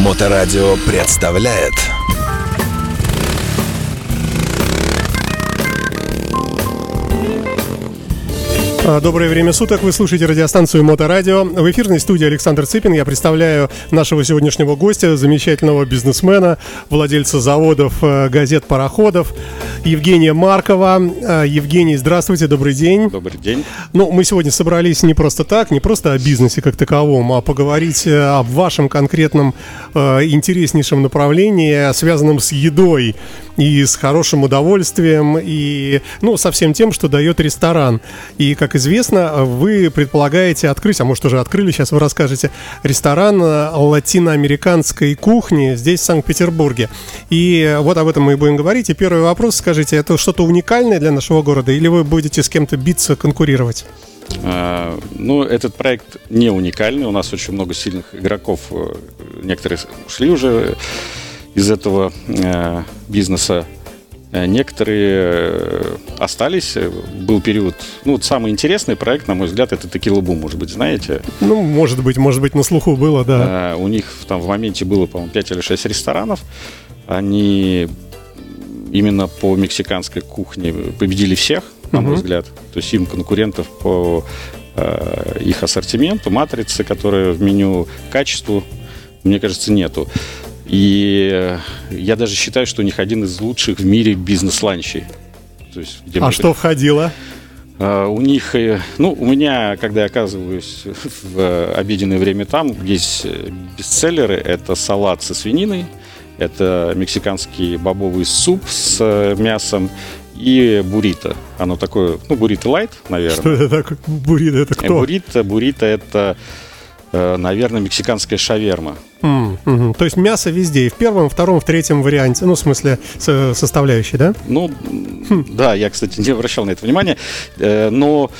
Моторадио представляет Доброе время суток, вы слушаете радиостанцию Моторадио. В эфирной студии Александр Цыпин. Я представляю нашего сегодняшнего гостя, замечательного бизнесмена, владельца заводов, э, газет, пароходов, Евгения Маркова. А, Евгений, здравствуйте, добрый день. Добрый день. Ну, мы сегодня собрались не просто так, не просто о бизнесе как таковом, а поговорить э, об вашем конкретном э, интереснейшем направлении, связанном с едой и с хорошим удовольствием, и, ну, со всем тем, что дает ресторан. И, как известно, вы предполагаете открыть, а может уже открыли, сейчас вы расскажете, ресторан э, латиноамериканской кухни здесь, в Санкт-Петербурге. И вот об этом мы и будем говорить. И первый вопрос, скажите, это что-то уникальное для нашего города, или вы будете с кем-то биться, конкурировать? А, Ну, этот проект не уникальный. У нас очень много сильных игроков. Э, Некоторые ушли уже из этого э, бизнеса. Э, Некоторые э, остались. Э, Был период... Ну, вот самый интересный проект, на мой взгляд, это Текила Бум, может быть, знаете. Ну, может быть, может быть, на слуху было, да. У них там в моменте было, по-моему, 5 или 6 ресторанов. Они именно по мексиканской кухне победили всех, на мой Мгм. взгляд. То есть им конкурентов по э, их ассортименту, матрице, которая в меню, качеству, мне кажется, нету. И э, я даже считаю, что у них один из лучших в мире бизнес-ланчей. Есть, А мы- что входило? а, У них, э, ну, у меня, когда я оказываюсь в э, обеденное время там, есть бестселлеры. Это салат со свининой, это мексиканский бобовый суп с мясом и буррито. Оно такое, ну, буррито light, наверное. Что это такое? Буррито это кто? Буррито, буррито это, наверное, мексиканская шаверма. М, мгм. То есть мясо везде, и в первом, втором, в третьем варианте, ну, в смысле, со- составляющей, да? Ну, м, да, я, кстати, не обращал на это внимания, э, но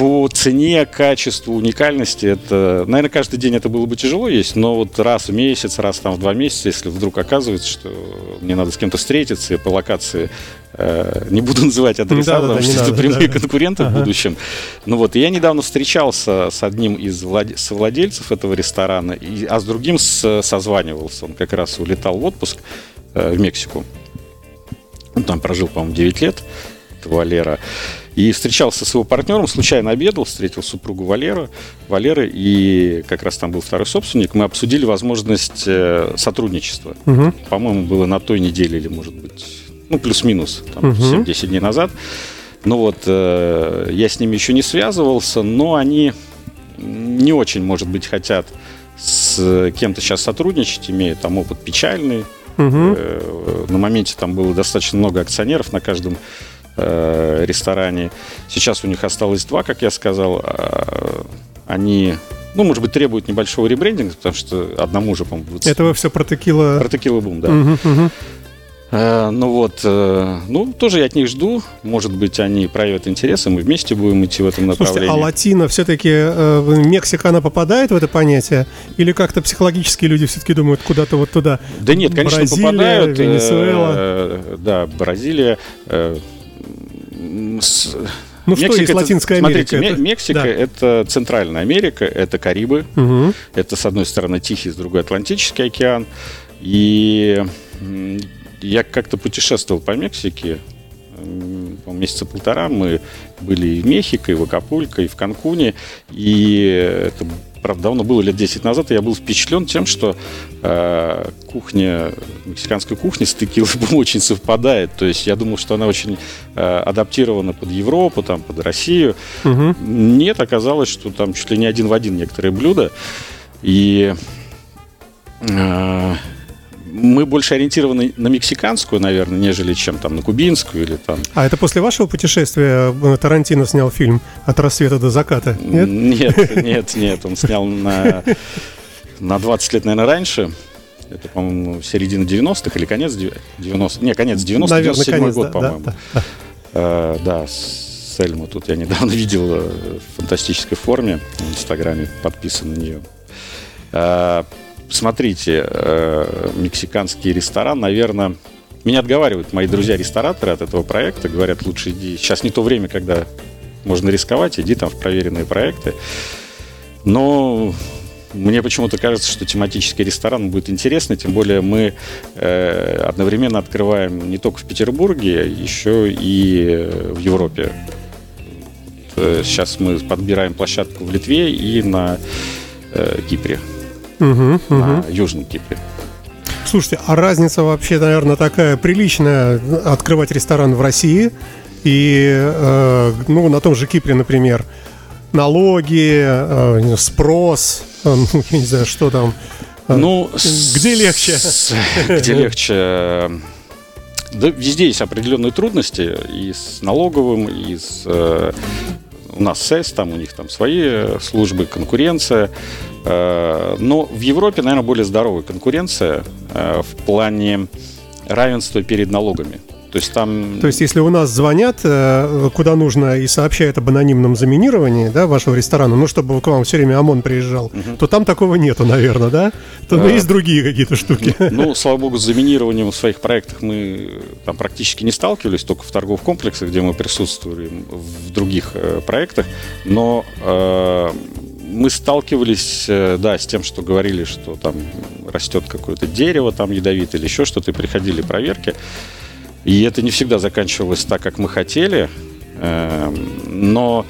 по цене, качеству, уникальности, это, наверное, каждый день это было бы тяжело есть, но вот раз в месяц, раз там в два месяца, если вдруг оказывается, что мне надо с кем-то встретиться и по локации, э, не буду называть адреса, Да-да-да, потому не что это надо, прямые да. конкуренты Ага. в будущем. Ну вот, я недавно встречался с одним из владе- совладельцев этого ресторана, и- а с другим с- созванивался. Он как раз улетал в отпуск э, в Мексику. Он там прожил, по-моему, 9 лет, Валера. И встречался с его партнером, случайно обедал, встретил супругу Валера, Валеры, и как раз там был второй собственник. Мы обсудили возможность э, сотрудничества. Мгм. По-моему, было на той неделе или, может быть, ну, плюс-минус, там, Мгм. 7-10 дней назад. Ну вот, э, я с ними еще не связывался, но они не очень, может быть, хотят с кем-то сейчас сотрудничать, имея там опыт печальный, Мгм. Э, На моменте там было достаточно много акционеров на каждом э, ресторане. Сейчас у них осталось два, как я сказал. А, Они, ну, может быть, требуют небольшого ребрендинга, потому что одному уже, по-моему, 20 Это вы все про текила... Про текила бум, да. Мгм. Э, ну вот, э, ну, тоже я от них жду. Может быть, они проявят интерес, и мы вместе будем идти в этом Слушайте, направлении. а латино все-таки Мексика, она попадает в это понятие? Или как-то психологически люди все-таки думают куда-то вот туда? Да нет, конечно, Бразилия, попадают. э, Венесуэла. э, да, Бразилия. э, с- Ну, что есть это- Латинская смотрите, Америка? Ме- Мексика Да. это Центральная Америка, это Карибы, Мгм. это с одной стороны Тихий, с другой Атлантический океан. И я как-то путешествовал по Мексике, месяца полтора. Мы были и в Мехико, и в Акапулько, и в Канкуне. И это, правда, давно было, лет 10 назад, и я был впечатлен тем, что э, кухня, мексиканская кухня с текилой очень совпадает. То есть я думал, что она очень э, адаптирована под Европу, там, под Россию. Мгм. Нет, оказалось, что там чуть ли не один в один некоторые блюда. И э, мы больше ориентированы на мексиканскую, наверное, нежели чем там на кубинскую или там. А это после вашего путешествия э, Тарантино снял фильм «От рассвета до заката»? Нет? Нет, нет, нет. Он снял на, на 20 лет, наверное, раньше. Это, по-моему, середина 90-х или конец 90-х. Не, конец 90-х, Наверное, 97 конец, год, да, по-моему. да, да. Э, да, с Эльму тут я недавно видел э, в фантастической форме в Инстаграме, подписан на нее. Смотрите, э, мексиканский ресторан, наверное, меня отговаривают мои друзья-рестораторы от этого проекта, говорят, лучше иди. Сейчас не то время, когда можно рисковать, иди там в проверенные проекты. Но мне почему-то кажется, что тематический ресторан будет интересный, тем более мы э, одновременно открываем не только в Петербурге, еще и в Европе. Э, сейчас мы подбираем площадку в Литве и на э, Кипре, Мгм, на мгм. Южном Кипре. Слушайте, а разница вообще, наверное, такая приличная открывать ресторан в России и, э, ну, на том же Кипре, например, налоги, э, спрос, э, ну, я не знаю, что там. Э, Ну, где легче? с- Где легче? Да, везде есть определенные трудности и с налоговым, и с э, у нас СЭС, там у них там свои службы, конкуренция. Э, Но в Европе, наверное, более здоровая конкуренция э, в плане равенства перед налогами. То есть там... То есть, если у нас звонят, э, куда нужно, и сообщают об анонимном заминировании, да, вашего ресторана, ну, чтобы к вам все время ОМОН приезжал, то там такого нету, наверное, да? То Да. есть другие какие-то штуки. Ну, слава богу, с заминированием в своих проектах мы там практически не сталкивались, только в торговых комплексах, где мы присутствуем в других э, проектах. Но э, мы сталкивались, э, да, с тем, что говорили, что там растет какое-то дерево там ядовитое или еще что-то, и приходили проверки. И это не всегда заканчивалось так, как мы хотели. Эм, Но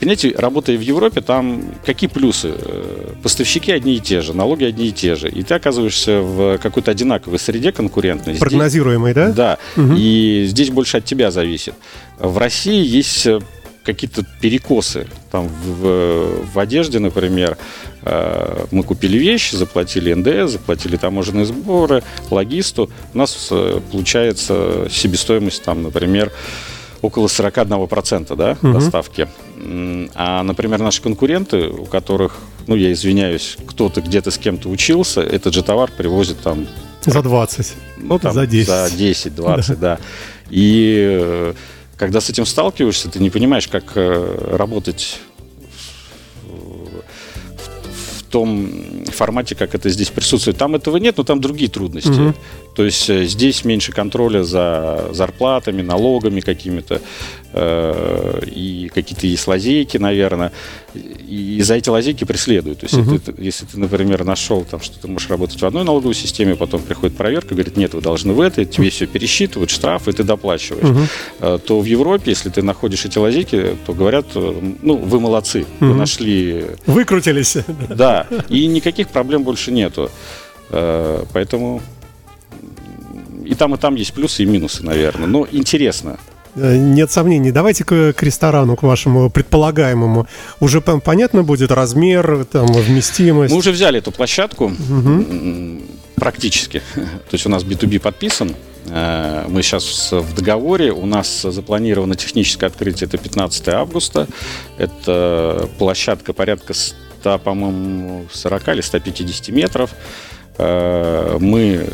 Понимаете, работая в Европе, там какие плюсы? Э, Поставщики одни и те же, налоги одни и те же. И ты оказываешься в какой-то одинаковой среде конкурентной. Здесь- Прогнозируемый, да? Да. Мгм. И здесь больше от тебя зависит. В России есть э, какие-то перекосы. Там в, в одежде, например, э, мы купили вещи, заплатили НДС, заплатили таможенные сборы, логисту. У нас э, получается себестоимость, там, например, около 41% да, Мгм. доставки. А, например, наши конкуренты, у которых, ну, я извиняюсь, кто-то где-то с кем-то учился, этот же товар привозит там За 20. ну, там, За 10. За 10, 20, да. И э, когда с этим сталкиваешься, ты не понимаешь, как э, работать в, в том формате, как это здесь присутствует. Там этого нет, но там другие трудности. Мгм. То есть э, здесь меньше контроля за зарплатами, налогами какими-то. э, И какие-то есть лазейки, наверное. И за эти лазейки преследуют. То есть, если, ты, если ты, например, нашел, там, что ты можешь работать в одной налоговой системе, потом приходит проверка, говорит, нет, вы должны в этой, тебе все пересчитывают, штраф, и ты доплачиваешь. Мгм. Э, То в Европе, если ты находишь эти лазейки, то говорят, э, ну, вы молодцы, вы Мгм. нашли Выкрутились. да, и никаких проблем больше нету. Э, Поэтому и там, и там есть плюсы и минусы, наверное. Но интересно. Э, Нет сомнений. Давайте к, к ресторану, к вашему предполагаемому. Уже пон- понятно будет размер, там, вместимость. Мы уже взяли эту площадку м, практически. То есть у нас B2B подписан. Э, Мы сейчас в договоре. У нас запланировано техническое открытие. Это 15 августа. Это площадка порядка 100, по-моему, 40 или 150 метров. Э, Мы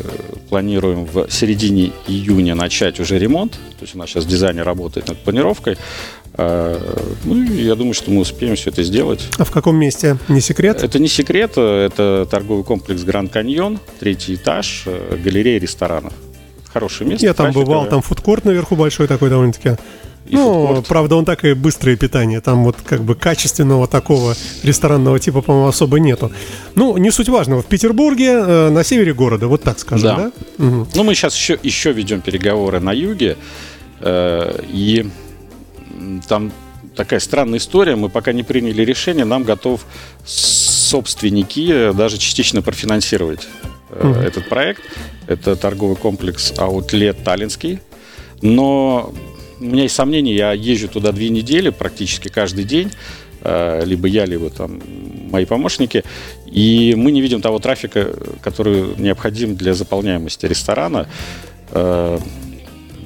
планируем в середине июня начать уже ремонт. То есть у нас сейчас дизайнер работает над планировкой. Э, Ну, я думаю, что мы успеем все это сделать. А в каком месте? Не секрет? Это не секрет, это торговый комплекс Гранд Каньон, третий этаж, э, галерея ресторанов. Хорошее место. Я там бывал, там фудкорт наверху большой такой довольно-таки. И ну, фудкорт. правда, он так и быстрое питание. Там вот как бы качественного такого ресторанного типа, по-моему, особо нету. Ну, не суть важного. В Петербурге, э, на севере города, вот так скажем, да? Да. Мгм. Ну, мы сейчас еще, еще ведем переговоры на юге, э, и там такая странная история. Мы пока не приняли решение, нам готов собственники даже частично профинансировать э, этот проект. Это торговый комплекс Аутлет Таллинский. Но у меня есть сомнения, я езжу туда две недели практически каждый день, э, либо я, либо там мои помощники, и мы не видим того трафика, который необходим для заполняемости ресторана. Э,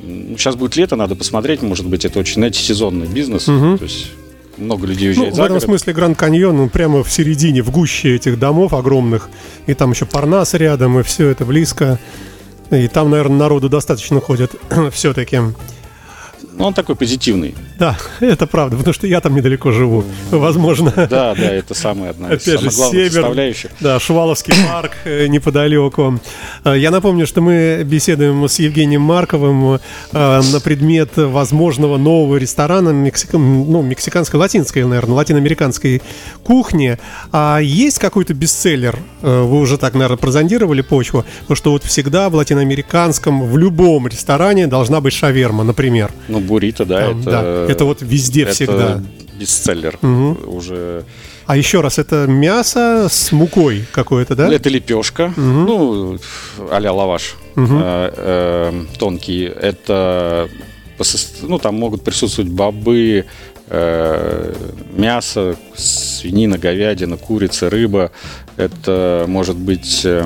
ну, Сейчас будет лето, надо посмотреть, может быть, это очень, знаете, сезонный бизнес, Мгм. то есть много людей Ну, уезжает в за этом город. смысле Гранд Каньон, он прямо в середине, в гуще этих домов огромных. И там еще Парнас рядом, и все это близко. И там, наверное, народу достаточно ходит все-таки. Ну, он такой позитивный. Да, это правда, потому что я там недалеко живу. Возможно. Да, да, это самая одна из Опять же, самых главных север, составляющих. да, Шуваловский парк э, неподалеку. Э, Я напомню, что мы беседуем с Евгением Марковым э, на предмет возможного нового ресторана мексика- ну, мексиканской, латинской, наверное, латиноамериканской кухни. А есть какой-то бестселлер? Вы уже так, наверное, прозондировали почву, что вот всегда в латиноамериканском, в любом ресторане должна быть шаверма, например. Ну, буррито, да, Там, это... да, это вот везде это всегда. бестселлер. Уже... А еще раз, это мясо с мукой какое-то, да? Это лепешка, ну, а-ля лаваш э, э, тонкий. Это, ну, там могут присутствовать бобы, э, мясо, свинина, говядина, курица, рыба. Это может быть... э,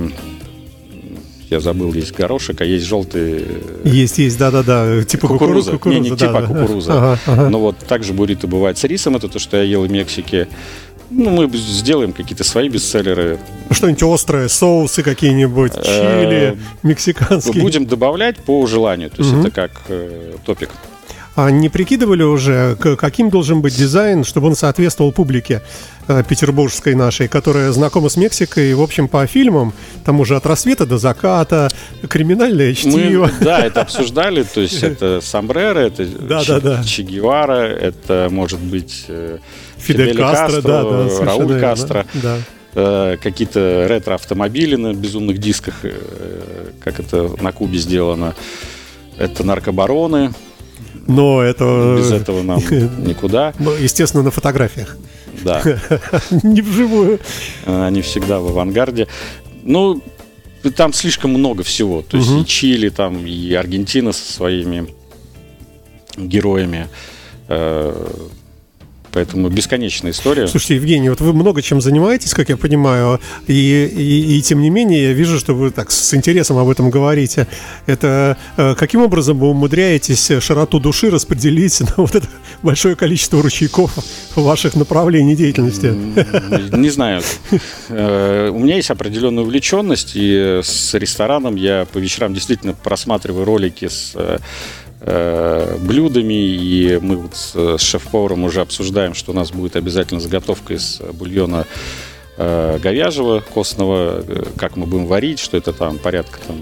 я забыл, есть горошек, а есть желтый Есть, есть, да-да-да, типа кукуруза. кукуруза. не, не да, типа да. кукуруза. Ага, ага. Но вот также буррито бывает с рисом, это то, что я ел в Мексике. Ну, мы сделаем какие-то свои бестселлеры. Что-нибудь острое, соусы какие-нибудь, Э, чили, мексиканские. Будем добавлять по желанию. То есть это как э, топик. А не прикидывали уже, каким должен быть дизайн, чтобы он соответствовал публике э, петербургской нашей, которая знакома с Мексикой, в общем, по фильмам, там уже от рассвета до заката, криминальное чтиво. Мы, да, это обсуждали. То есть это Сомбреро, это Да, Че, да, да. Че Гевара, это может быть э, Фидель Фидель Кастро, да, да, совершенно Рауль верно, Кастро. Да. э, какие-то ретро-автомобили на безумных дисках, э, как это на Кубе сделано. Это наркобароны. Но это, Без этого нам никуда. ну, естественно, на фотографиях, Да, не вживую. они всегда в авангарде. Ну, там слишком много всего. То есть и Чили, там, и Аргентина со своими героями. Э, Поэтому бесконечная история. Слушайте, Евгений, вот вы много чем занимаетесь, как я понимаю, и, и, и тем не менее я вижу, что вы так с интересом об этом говорите. Это э, каким образом вы умудряетесь широту души распределить на вот это большое количество ручейков ваших направлений деятельности? Не знаю. Э, У меня есть определенная увлеченность, и с рестораном я по вечерам действительно просматриваю ролики с э, э, блюдами, и мы вот с, с шеф-поваром уже обсуждаем, что у нас будет обязательно заготовка из бульона э, говяжьего, костного, э, как мы будем варить, что это там порядка там,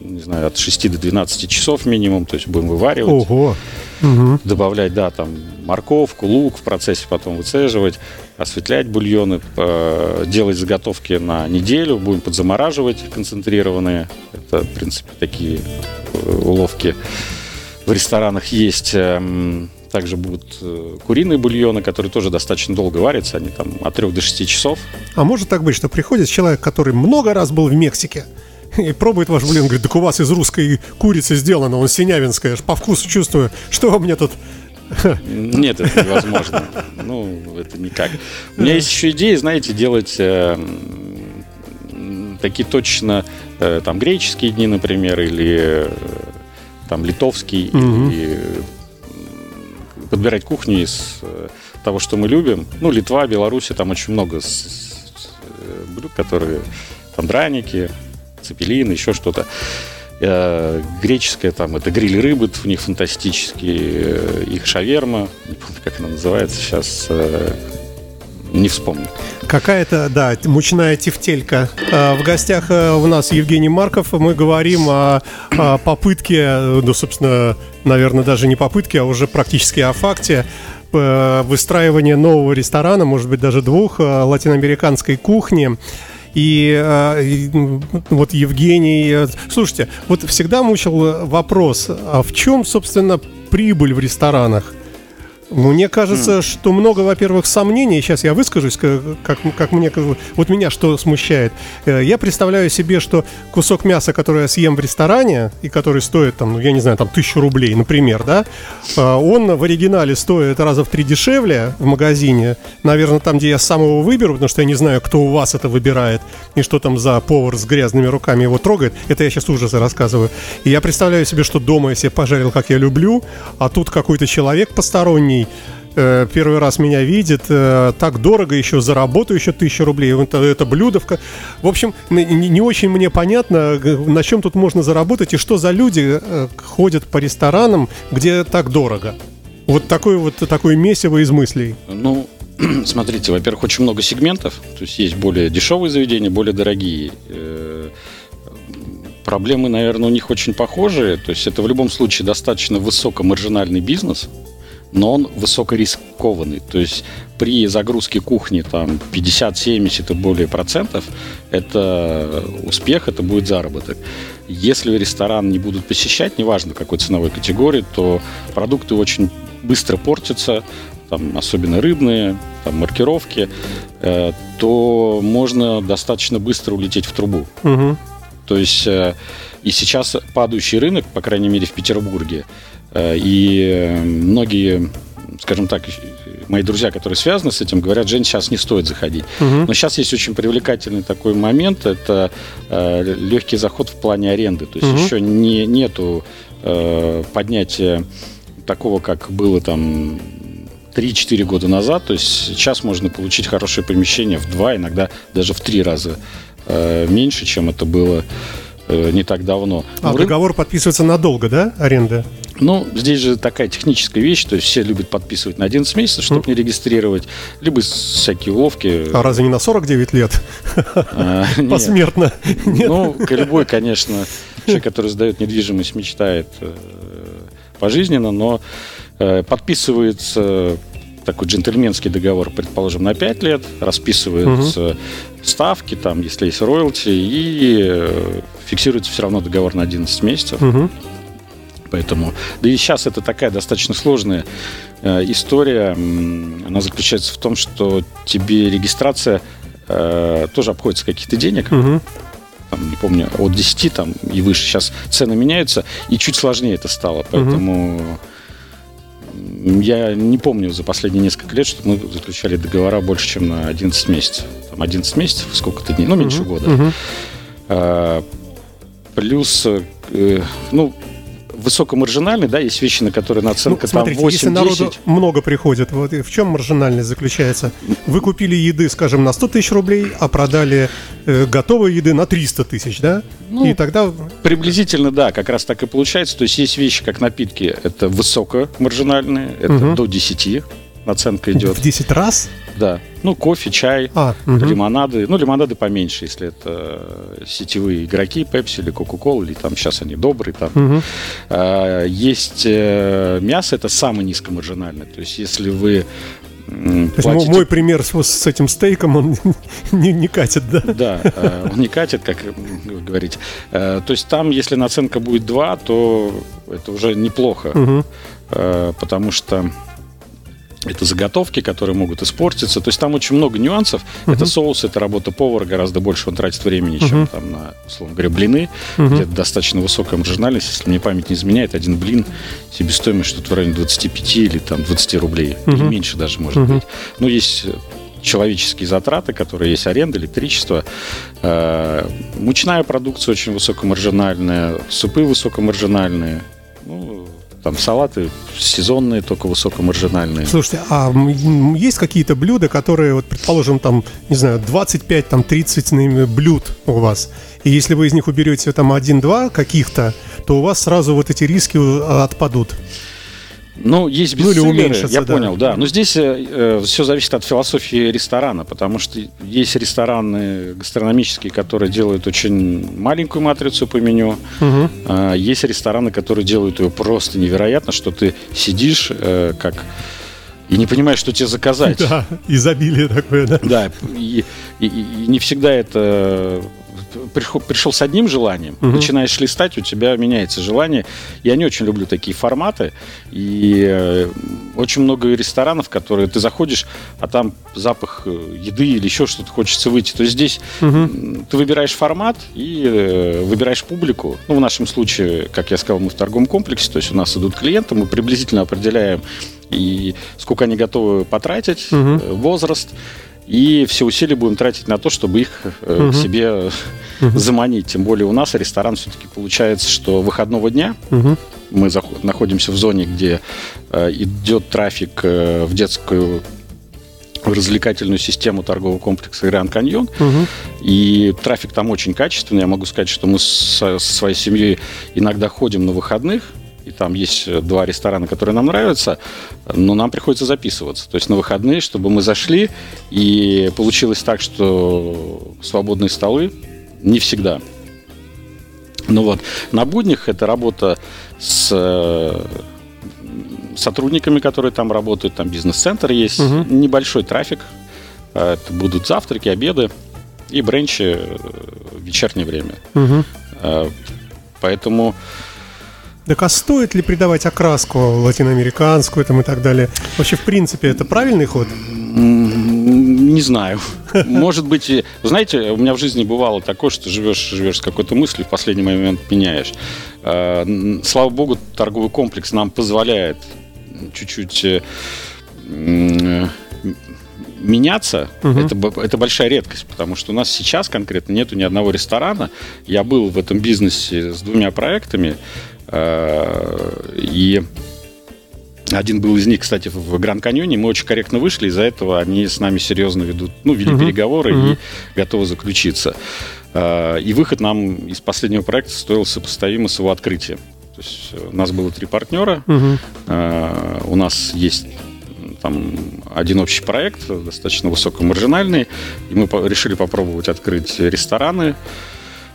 не знаю, от 6 до 12 часов минимум, то есть будем вываривать Ого! Мгм. добавлять, да, там морковку, лук в процессе потом выцеживать, осветлять бульоны, э, делать заготовки на неделю, будем подзамораживать концентрированные. Это, в принципе, такие э, уловки в ресторанах есть. Эм, Также будут э, куриные бульоны, которые тоже достаточно долго варятся, они там от 3 до 6 часов. А может так быть, что приходит человек, который много раз был в Мексике, и пробует ваш бульон, говорит, так у вас из русской курицы сделано, он синявинская, по вкусу чувствую, что мне тут... Нет, это невозможно. Ну, это никак. У меня есть еще идея, знаете, делать э, такие точно э, там греческие дни, например, или э, там литовские, Мгм. или м, подбирать кухню из э, того, что мы любим. Ну, Литва, Беларусь, там очень много э, блюд, которые там драники, цепелины, еще что-то. Э, Греческая там это гриль рыбы, у них фантастические, э, их шаверма, не помню, как она называется сейчас, э, не вспомню. Какая-то, да, мучная тефтелька. А, В гостях э, у нас Евгений Марков. Мы говорим о, о попытке, э, ну, собственно, наверное, даже не попытке, а уже практически о факте э, выстраивания нового ресторана, может быть, даже двух, латиноамериканской кухни. И, и, м, вот Евгений... Слушайте, вот всегда мучил вопрос, а в чем, собственно, прибыль в ресторанах? Мне кажется, что много, во-первых, сомнений. Сейчас я выскажусь, как, как, мне. Вот меня что смущает. Э, Я представляю себе, что кусок мяса, который я съем в ресторане, и который стоит, там, ну, я не знаю, там, тысячу рублей, например, да, э, он в оригинале стоит раза в три дешевле в магазине. Наверное, там, где я сам его выберу, потому что я не знаю, кто у вас это выбирает, и что там за повар с грязными руками его трогает. Это я сейчас ужасы рассказываю. И я представляю себе, что дома я себе пожарил, как я люблю, а тут какой-то человек посторонний э, первый раз меня видит, э, так дорого еще заработаю еще тысячу рублей, это, это блюдовка. В общем, не, очень мне понятно, на чем тут можно заработать и что за люди э, ходят по ресторанам, где так дорого. Вот такое вот такое месиво из мыслей. Ну, смотрите, во-первых, очень много сегментов, то есть есть более дешевые заведения, более дорогие. Проблемы, наверное, у них очень похожие. То есть это в любом случае достаточно высокомаржинальный бизнес, но он высокорискованный. То есть при загрузке кухни там 50-70 и более процентов, это успех, это будет заработок. Если ресторан не будут посещать, неважно какой ценовой категории, то продукты очень быстро портятся, там, особенно рыбные, там, маркировки, э, то можно достаточно быстро улететь в трубу. Угу. То есть э, и сейчас падающий рынок, по крайней мере в Петербурге, и многие, скажем так, мои друзья, которые связаны с этим, говорят, Жень, сейчас не стоит заходить. Угу. Но сейчас есть очень привлекательный такой момент, это э, легкий заход в плане аренды. То есть Мгм. еще не, нету э, поднятия такого, как было там 3-4 года назад. То есть сейчас можно получить хорошее помещение в два, иногда даже в три раза э, меньше, чем это было э, не так давно. А Но рын- договор подписывается надолго, да, аренда? Ну, здесь же такая техническая вещь, то есть все любят подписывать на 11 месяцев, чтобы не регистрировать, либо всякие уловки. А разве не на 49 лет? А, нет. Посмертно. Нет? Ну, любой, конечно, человек, который сдает недвижимость, мечтает э, пожизненно, но э, подписывается такой джентльменский договор, предположим, на 5 лет, расписываются ставки, там, если есть роялти, и э, фиксируется все равно договор на 11 месяцев. Поэтому, да и сейчас это такая достаточно сложная э, история. Она заключается в том, что тебе регистрация э, тоже обходится каких-то денег, Мгм. там, не помню, от 10 там и выше. Сейчас цены меняются, и чуть сложнее это стало. Поэтому м, я не помню за последние несколько лет, что мы заключали договора больше, чем на 11 месяцев. Там 11 месяцев, сколько-то дней, ну, меньше года. Мгм. А, Плюс, э, ну, высокомаржинальный, да, есть вещи, на которые Ну, наценка смотрите, там если 8-10. народу много приходит, вот в чем маржинальность заключается? Вы купили еды, скажем, на 100 тысяч рублей, а продали э, готовой еды на 300 тысяч, да? Ну, и тогда Приблизительно, да, как раз так и получается. То есть есть вещи, как напитки, это высокомаржинальные, это Мгм. до 10 наценка идет. в 10 раз? Да. Ну, кофе, чай, А, мгм. лимонады. Ну, лимонады поменьше, если это э, сетевые игроки, Пепси или Кока-Кола, или там сейчас они добрые. Там. Мгм. А, Есть э, мясо, это самое низкомаржинальное. То есть если вы То есть мой пример с, с этим стейком, он не, не катит, да? Да, э, он не катит, как вы говорите. Э, То есть там, если наценка будет 2, то это уже неплохо, э, потому что это заготовки, которые могут испортиться. То есть там очень много нюансов. Это соус, это работа повара, гораздо больше он тратит времени, чем там на, условно говоря, блины, где достаточно высокая маржинальность. Если мне память не изменяет, один блин себестоимость что-то в районе 25 или там 20 рублей. Или меньше даже, может быть. Ну, есть э, человеческие затраты, которые есть аренда, электричество. Э, Мучная продукция очень высокомаржинальная, супы высокомаржинальные. Ну, там салаты сезонные, только высокомаржинальные. Слушайте, а есть какие-то блюда, которые, вот, предположим, там, не знаю, 25, там, 30 наверное, блюд у вас, и если вы из них уберете там один-два каких-то, то у вас сразу вот эти риски отпадут. Ну, есть Ну, или бестселлеры, уменьшится, я да. понял, да. Но здесь все зависит от философии ресторана, потому что есть рестораны гастрономические, которые делают очень маленькую матрицу по меню. Мгм. А, Есть рестораны, которые делают ее просто невероятно, что ты сидишь э, как и не понимаешь, что тебе заказать. Да, изобилие такое, да. Да, и, и- и не всегда это пришел, пришел с одним желанием, начинаешь листать, у тебя меняется желание. Я не очень люблю такие форматы. И э, очень много ресторанов, которые ты заходишь, а там запах э, еды или еще что-то хочется выйти. То есть здесь м, ты выбираешь формат и э, выбираешь публику. Ну, в нашем случае, как я сказал, мы в торговом комплексе, то есть у нас идут клиенты, мы приблизительно определяем и сколько они готовы потратить, э, возраст, и все усилия будем тратить на то, чтобы их э, к себе заманить. Тем более у нас ресторан все-таки получается, что выходного дня Мгм. Мы заход- находимся в зоне, где э, идет трафик э, в детскую в развлекательную систему торгового комплекса Гранд Каньон. Мгм. И трафик там очень качественный. Я могу сказать, что мы со, со своей семьей иногда ходим на выходных. И там есть э, два ресторана, которые нам нравятся, но нам приходится записываться. То есть на выходные, чтобы мы зашли, и получилось так, что свободные столы не всегда. Ну вот, на буднях это работа с э, сотрудниками, которые там работают, там бизнес-центр есть, Мгм. небольшой трафик, Э, это будут завтраки, обеды и бренчи в вечернее время. Э, Поэтому Так а стоит ли придавать окраску латиноамериканскую там и так далее? Вообще, в принципе, это правильный ход? не знаю. Может быть, знаете, у меня в жизни бывало такое, что живешь, живешь с какой-то мыслью, в последний момент меняешь. Н- Слава богу, торговый комплекс нам позволяет чуть-чуть э, меняться. Мгм. Это, это большая редкость, потому что у нас сейчас конкретно нету ни одного ресторана. Я был в этом бизнесе с двумя проектами, и один был из них, кстати, в Гранд Каньоне. Мы очень корректно вышли, из-за этого они с нами серьезно ведут, ну, вели Мгм. переговоры Мгм. и готовы заключиться. Э, И выход нам из последнего проекта стоил сопоставимо с его открытием. То есть э, у нас было три партнера. Э, у нас есть там один общий проект, достаточно высокомаржинальный, и мы решили попробовать открыть рестораны.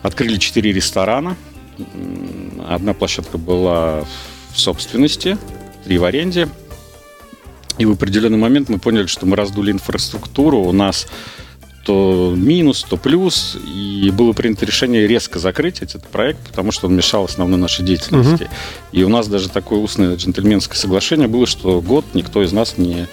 Открыли четыре ресторана. Одна площадка была в собственности, три в аренде. И в определенный момент мы поняли, что мы раздули инфраструктуру, у нас то минус, то плюс, и было принято решение резко закрыть этот проект, потому что он мешал основной нашей деятельности. И у нас даже такое устное джентльменское соглашение было, что год никто из нас не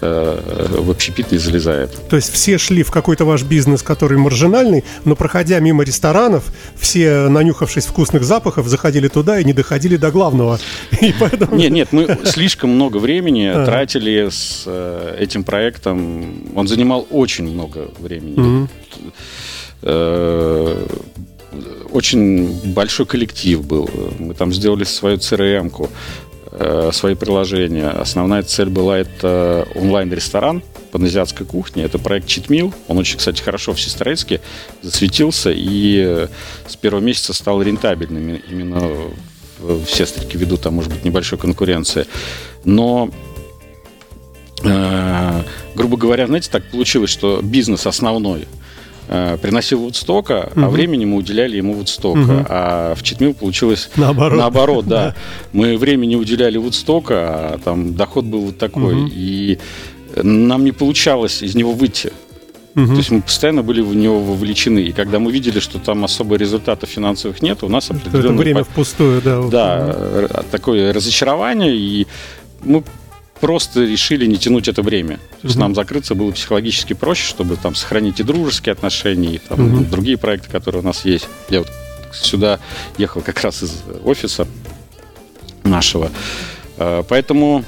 в общепит не залезает. То есть все шли в какой-то ваш бизнес, который маржинальный, но проходя мимо ресторанов, все, нанюхавшись вкусных запахов, заходили туда и не доходили до главного. И поэтому... Нет, нет, мы слишком много времени Ага. тратили с э, этим проектом. Он занимал очень много времени. Э, Очень большой коллектив был. Мы там сделали свою CRM-ку, э, свои приложения. Основная цель была это онлайн-ресторан паназиатской кухни. Это проект Читмил. Он очень, кстати, хорошо в Сестрорецке засветился и э, с первого месяца стал рентабельным именно в, Сестрике ввиду там, может быть, небольшой конкуренции. Но э, грубо говоря, знаете, так получилось, что бизнес основной э, приносил Вудстока, а Мгм. времени мы уделяли ему Вудстока. Мгм. А в Читмил получилось Наоборот. наоборот, да. Мы времени уделяли Вудстока, а там доход был вот такой. Мгм. И нам не получалось из него выйти. Мгм. То есть мы постоянно были в него вовлечены. И когда мы видели, что там особо результатов финансовых нет, у нас определенный время по- впустую, да. да, такое разочарование, и мы просто решили не тянуть это время. То есть Мгм. нам закрыться было психологически проще, чтобы там сохранить и дружеские отношения, и там Мгм. другие проекты, которые у нас есть. Я вот сюда ехал как раз из офиса нашего. Э, Поэтому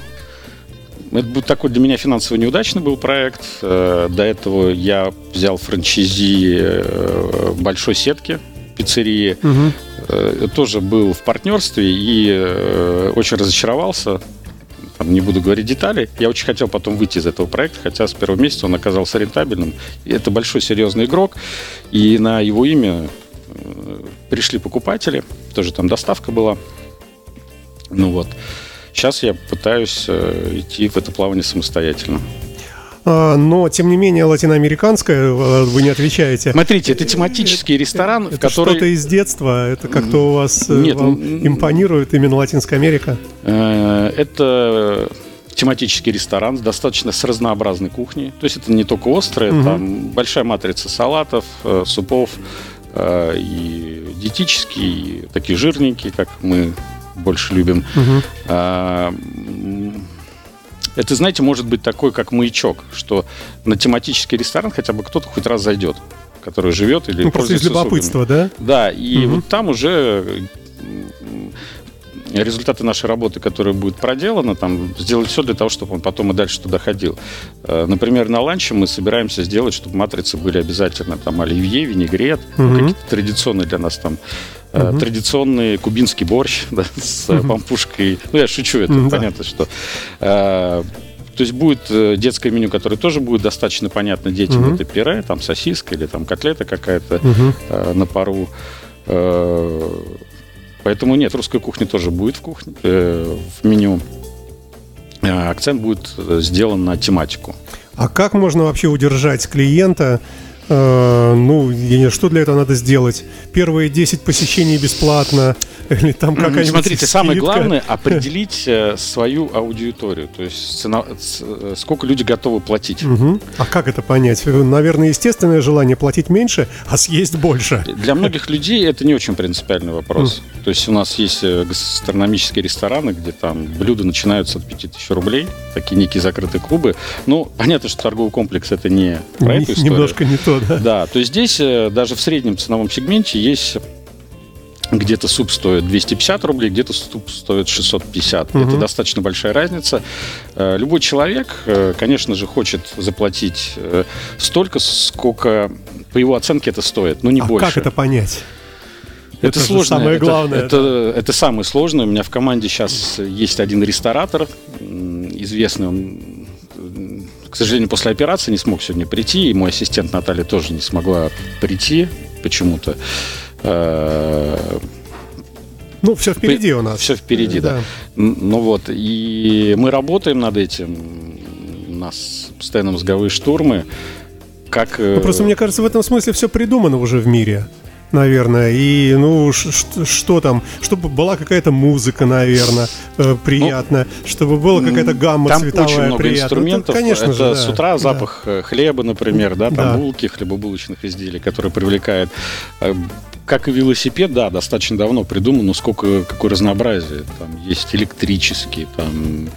это был такой для меня финансово неудачный был проект. Э, До этого я взял франчизи э, большой сетки пиццерии. Э, тоже был в партнерстве и очень разочаровался. Там, не буду говорить детали. Я очень хотел потом выйти из этого проекта, хотя с первого месяца он оказался рентабельным. Это большой серьезный игрок. И на его имя э, пришли покупатели. Тоже там доставка была. Ну вот. Сейчас я пытаюсь э, идти в это плавание самостоятельно. А, но, тем не менее, латиноамериканская, э, вы не отвечаете. Смотрите, это тематический ресторан, в Это который... что-то из детства? Это как-то у вас э, Нет, импонирует именно Латинская Америка? Э, Это тематический ресторан, достаточно с разнообразной кухней. То есть это не только острое, Мгм. там большая матрица салатов, супов, и диетические, и такие жирненькие, как мы больше любим. Мгм. Это, знаете, может быть такой, как маячок, что на тематический ресторан хотя бы кто-то хоть раз зайдет, который живет или Ну, просто из любопытства, да? Да, и Мгм. вот там уже результаты нашей работы, которая будет проделана, там сделать все для того, чтобы он потом и дальше туда ходил. Э, Например, на ланче мы собираемся сделать, чтобы матрицы были обязательно там оливье, винегрет, Мгм. какие-то традиционные для нас там Угу. Традиционный кубинский борщ да, с угу. пампушкой. Ну, я шучу, это да. понятно, что... Э, то есть будет детское меню, которое тоже будет достаточно понятно детям. Угу. Это пюре, там сосиска или там котлета какая-то угу. э, на пару. Э, поэтому нет, русская кухня тоже будет в кухне, э, в меню. Акцент будет сделан на тематику. А как можно вообще удержать клиента Э, ну, я не что для этого надо сделать. Первые 10 посещений бесплатно, или там какая-нибудь Смотрите, скидка. самое главное определить э, свою аудиторию, то есть цена, э, сколько люди готовы платить. Угу. А как это понять? Наверное, естественное желание платить меньше, а съесть больше. Для многих людей это не очень принципиальный вопрос. То есть у нас есть гастрономические рестораны, где там блюда начинаются от 5000 рублей, такие некие закрытые клубы. Ну, понятно, что торговый комплекс это не про не, эту историю. Немножко не то, да? Да, то есть здесь э, даже в среднем ценовом сегменте есть где-то суп стоит 250 рублей, где-то суп стоит 650. Угу. Это достаточно большая разница. Э, любой человек, э, конечно же, хочет заплатить столько, сколько по его оценке это стоит, но не а больше. как это понять? Это, это сложно. Самое главное. Это, это, это самое сложное. У меня в команде сейчас есть один ресторатор, известный он к сожалению, после операции не смог сегодня прийти, и мой ассистент Наталья тоже не смогла прийти почему-то. Э, ну, все впереди у нас. Все впереди, да. да. Ну вот, и мы работаем над этим. У нас постоянно мозговые штурмы. Как... Ну, просто мне кажется, в этом смысле все придумано уже в мире наверное. И, ну, что там? Чтобы была какая-то музыка, наверное, э, приятная. Ну, чтобы была какая-то гамма там цветовая очень много приятная. инструментов. Ну, конечно Это же, да, с утра запах да. Э, хлеба, например, да, там да. булки, хлебобулочных изделий, которые привлекает э, как и велосипед, да, достаточно давно придумано, но сколько, какое разнообразие. Там есть электрические, там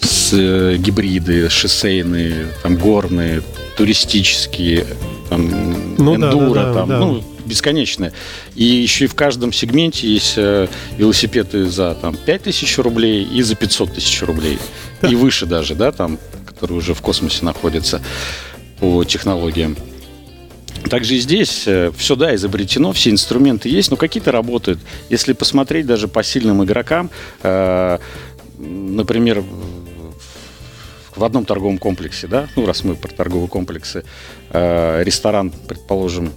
с, э, гибриды, шоссейные, там горные, туристические, там ну, эндуро, да, да, там, да. ну, бесконечная. И еще и в каждом сегменте есть э, велосипеды за там, 5 тысяч рублей и за 500 тысяч рублей. И выше даже, да, там, которые уже в космосе находятся по технологиям. Также и здесь э, все, да, изобретено, все инструменты есть, но какие-то работают. Если посмотреть даже по сильным игрокам, э, например, в одном торговом комплексе, да, ну раз мы про торговые комплексы, э, ресторан, предположим,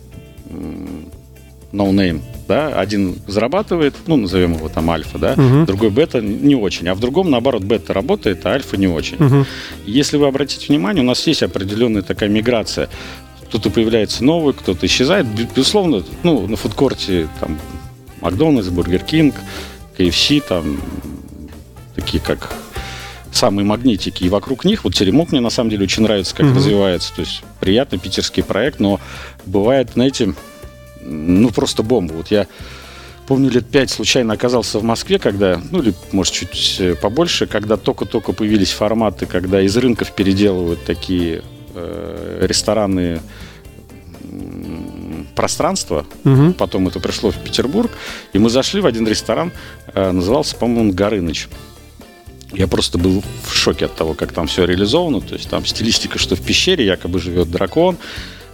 no name, да, один зарабатывает, ну, назовем его там альфа, да, угу. другой бета не очень, а в другом, наоборот, бета работает, а альфа не очень. Угу. Если вы обратите внимание, у нас есть определенная такая миграция. Кто-то появляется новый, кто-то исчезает. Безусловно, ну, на фудкорте там Макдональдс, Бургер Кинг, KFC, там такие как самые магнитики, и вокруг них, вот Теремок мне на самом деле очень нравится, как угу. развивается, то есть приятный питерский проект, но бывает, знаете, ну просто бомба. Вот я помню, лет пять случайно оказался в Москве, когда, ну или, может, чуть э, побольше, когда только-только появились форматы, когда из рынков переделывают такие э, рестораны пространства. Угу. Потом это пришло в Петербург. И мы зашли в один ресторан, э, назывался, по-моему, Горыныч. Я просто был в шоке от того, как там все реализовано. То есть там стилистика, что в пещере якобы живет дракон.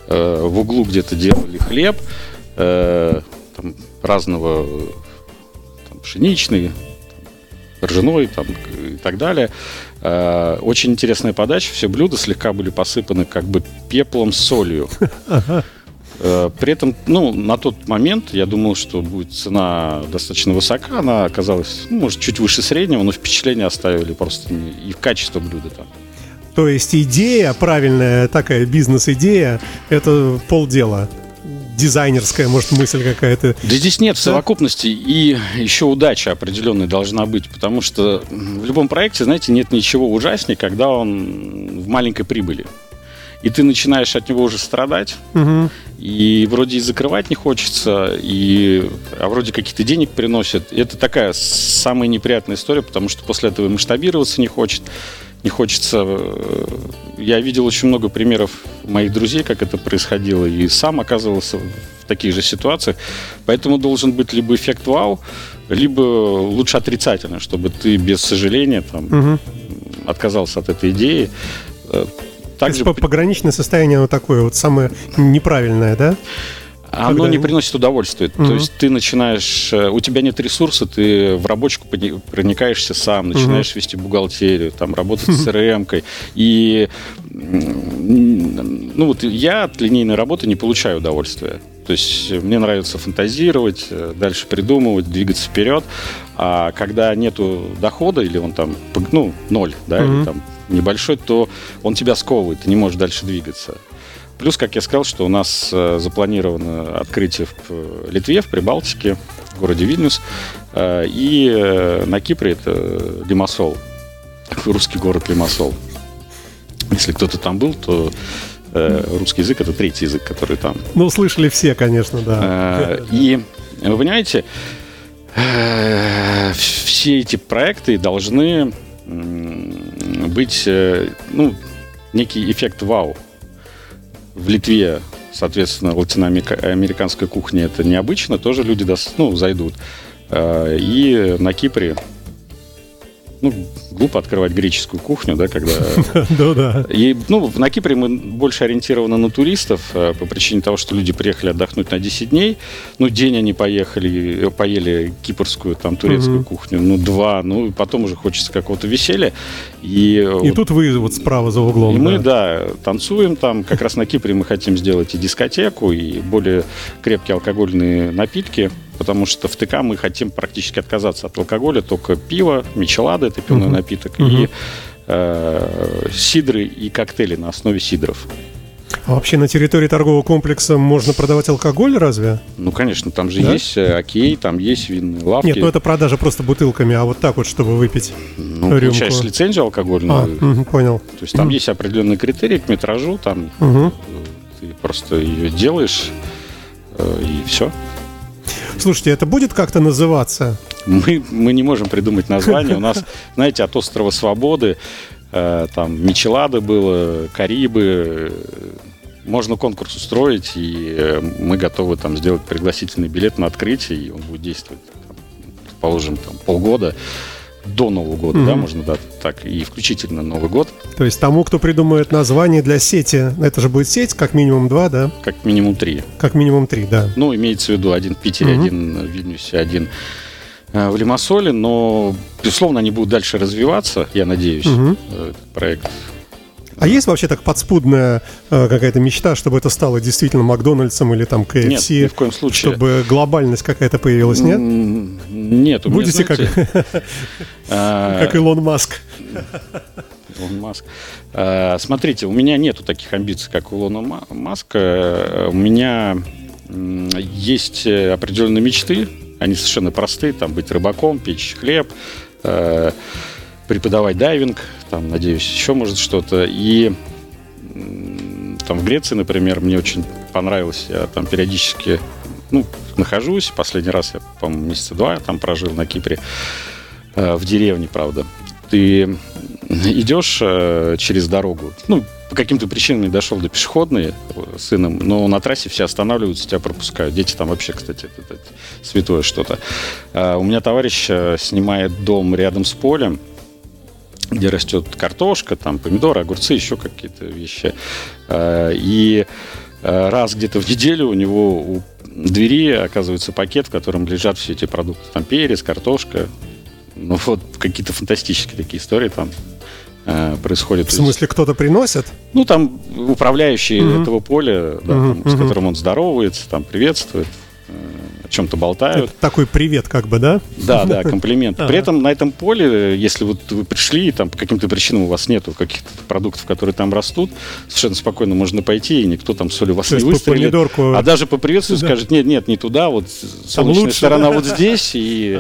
Э, в углу где-то делали хлеб. Э, там, разного там, пшеничный, ржаной там, и так далее. Э, очень интересная подача. Все блюда слегка были посыпаны как бы пеплом с солью. Э, при этом, ну, на тот момент я думал, что будет цена достаточно высока. Она оказалась, ну, может, чуть выше среднего, но впечатление оставили просто и в качество блюда там. То есть идея, правильная такая бизнес-идея, это полдела дизайнерская, может, мысль какая-то. Да здесь нет в совокупности, и еще удача определенная должна быть, потому что в любом проекте, знаете, нет ничего ужаснее, когда он в маленькой прибыли и ты начинаешь от него уже страдать, угу. и вроде и закрывать не хочется, и, а вроде каких-то денег приносят. И это такая самая неприятная история, потому что после этого масштабироваться не хочет, не хочется. Я видел очень много примеров моих друзей, как это происходило, и сам оказывался в таких же ситуациях. Поэтому должен быть либо эффект вау, либо лучше отрицательно, чтобы ты без сожаления там, угу. отказался от этой идеи также... То есть пограничное состояние оно такое, вот самое неправильное, да? Оно Когда- не приносит удовольствия. То Мгм. есть ты начинаешь, э, у тебя нет ресурса, ты в рабочку проникаешься сам, начинаешь вести бухгалтерию, там работать с CRM-кой. И ну вот я от линейной работы не получаю удовольствия. То есть мне нравится фантазировать, э, дальше придумывать, двигаться вперед. А когда нету дохода, или он там, ну, ноль, да, Мгм. или там небольшой, то он тебя сковывает, ты не можешь дальше двигаться. Плюс, как я сказал, что у нас э, запланировано открытие в э, Литве, в Прибалтике, в городе Вильнюс. Э, и на Кипре это Лимассол, русский город Лимассол. Если кто-то там был, то русский язык это третий язык, который там. Ну, слышали все, конечно, да. И вы понимаете, все эти проекты должны быть, э, ну, некий эффект вау. В Литве, соответственно, латиноамериканская кухня это необычно, тоже люди ну, зайдут. Э, И на Кипре, ну, глупо открывать греческую кухню, да, когда Да, да. и, ну, на Кипре мы больше ориентированы на туристов э, по причине того, что люди приехали отдохнуть на 10 дней. Ну, день они поехали, э, поели кипрскую, там, турецкую кухню, ну, два, ну, и потом уже хочется какого-то веселья. И, э, И тут вы вот справа за углом. и мы, да, танцуем там. Как раз на Кипре мы хотим сделать и дискотеку, и более крепкие алкогольные напитки, потому что в ТК мы хотим практически отказаться от алкоголя, только пиво, мичелада, это пивной Мгм. напиток, Мгм. и э, сидры и коктейли на основе сидров. А вообще на территории торгового комплекса можно продавать алкоголь разве? Ну, конечно, там же Да? есть э, окей, там есть винные лавки. Нет, ну это продажа просто бутылками, а вот так вот, чтобы выпить. Ну, рюмку. получаешь лицензию алкогольную. А, мгм, понял. То есть там есть определенные критерии к метражу, там э, ты просто ее делаешь, э, и все. Слушайте, это будет как-то называться? Мы, мы не можем придумать название. У нас, знаете, от острова Свободы, э, там Мичелады было, Карибы. Можно конкурс устроить, и э, мы готовы там сделать пригласительный билет на открытие, и он будет действовать, там, положим, там, полгода до Нового года, да, Мгм. можно да, так, и включительно Новый год, То есть тому, кто придумает название для сети, это же будет сеть, как минимум два, да? как минимум три. Как минимум три, да. Ну, имеется в виду один в Питере, Мгм. один в Вильнюсе, один э, в Лимассоле, но, безусловно, они будут дальше развиваться, я надеюсь, э, этот проект. А есть вообще так подспудная э, какая-то мечта, чтобы это стало действительно Макдональдсом или там Нет, ни KFC, в коем случае. чтобы глобальность какая-то появилась, нет? Нет, у меня, Будете как, знаете, а, как Илон Маск. Илон Маск. А, Смотрите, у меня нету таких амбиций, как у Илона Ма- Маска. У меня есть э, определенные мечты, они совершенно простые, там быть рыбаком, печь хлеб, э, преподавать дайвинг, там, надеюсь, еще может что-то. И там в Греции, например, мне очень понравилось, я там периодически ну, нахожусь. Последний раз я, по-моему, месяца два там прожил на Кипре, э, в деревне, правда. Ты идешь э, через дорогу, ну, по каким-то причинам не дошел до пешеходной э, с сыном, но на трассе все останавливаются, тебя пропускают. Дети там вообще, кстати, это, это святое что-то. А, у меня товарищ снимает дом рядом с полем, где растет картошка, там помидоры, огурцы, еще какие-то вещи. А, И э, раз где-то в неделю у него у двери оказывается пакет, в котором лежат все эти продукты. Там перец, картошка. Ну вот какие-то фантастические такие истории там э, происходят. В смысле, кто-то приносит? Ну, там управляющий Мгм. этого поля, да, Мгм, там, с которым он здоровается, там приветствует, э, о чем-то болтают. Это такой привет, как бы, да? Да, да, комплимент. При этом на этом поле, если вот вы пришли, и там по каким-то причинам у вас нету каких-то продуктов, которые там растут, совершенно спокойно можно пойти, и никто там соль у вас не по выстрелит. А даже поприветствует, Да. скажет, нет, нет, не туда, вот солнечная сторона вот здесь, и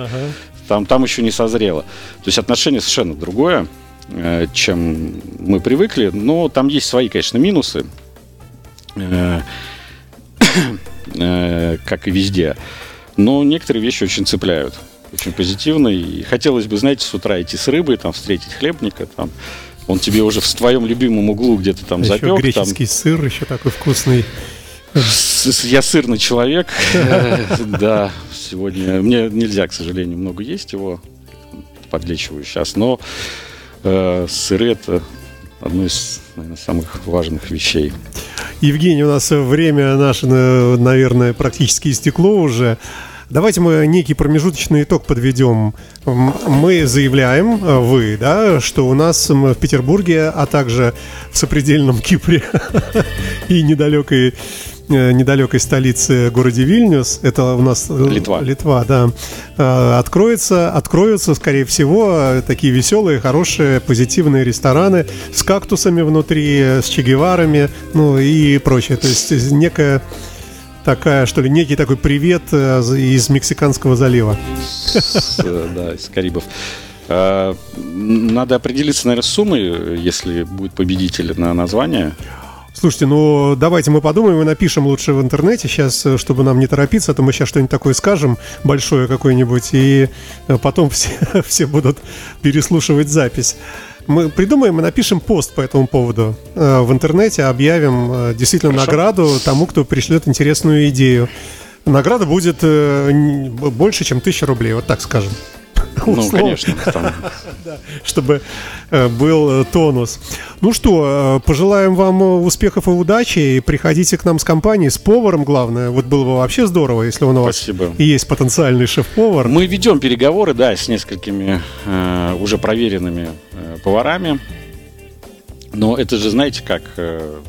там, там еще не созрело. То есть отношение совершенно другое, э, чем мы привыкли, но там есть свои, конечно, минусы, э, как и везде. Но некоторые вещи очень цепляют, очень позитивно. И хотелось бы, знаете, с утра идти с рыбой, там встретить хлебника, там он тебе уже в твоем любимом углу где-то там Еще запек. Там, греческий сыр еще такой вкусный. Я сырный человек, да, сегодня мне нельзя, к сожалению, много есть его, подлечиваю сейчас, но э, сыры это одно из, наверное, самых важных вещей. Евгений, у нас время наше, наверное, практически истекло уже. Давайте мы некий промежуточный итог подведем. Мы заявляем, э, вы, да, что у нас в Петербурге, а также в сопредельном Кипре и недалекой э, недалекой столице городе Вильнюс, это у нас э, Литва, Литва, да, откроется, откроются, скорее всего, такие веселые, хорошие, позитивные рестораны с кактусами внутри, с чегеварами, ну и прочее. То есть некая такая, что ли, некий такой привет э, из Мексиканского залива. С, э, да, из Карибов. А, надо определиться, наверное, с суммой, если будет победитель на название. Слушайте, ну давайте мы подумаем и напишем лучше в интернете сейчас, э, чтобы нам не торопиться, а то мы сейчас что-нибудь такое скажем, большое какое-нибудь, и потом все, все будут переслушивать запись. Мы придумаем и напишем пост по этому поводу э, в интернете, объявим э, действительно Хорошо. награду тому, кто пришлет интересную идею. Награда будет э, больше, чем тысяча рублей, вот так скажем. Ну, конечно. Там... чтобы э, был э, тонус. Ну что, э, пожелаем вам успехов и удачи. И приходите к нам с компанией, с поваром, главное. Вот было бы вообще здорово, если он у вас Спасибо. и есть потенциальный шеф-повар. Мы ведем переговоры, да, с несколькими э, уже проверенными э, поварами. Но это же, знаете, как, э,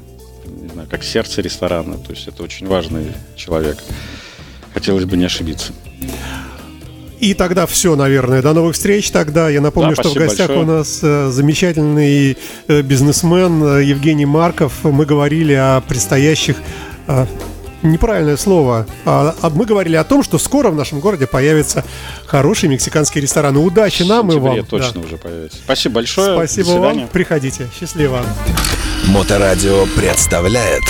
не знаю, как сердце ресторана. То есть это очень важный человек. Хотелось бы не ошибиться. И тогда все, наверное. До новых встреч тогда. Я напомню, да, что в гостях большое. у нас э, замечательный э, бизнесмен э, Евгений Марков. Мы говорили о предстоящих неправильное слово. А, а мы говорили о том, что скоро в нашем городе появится хороший мексиканский ресторан. Удачи нам и вам. точно да. уже появится. Спасибо большое. Спасибо вам. Приходите. Счастливо. Моторадио представляет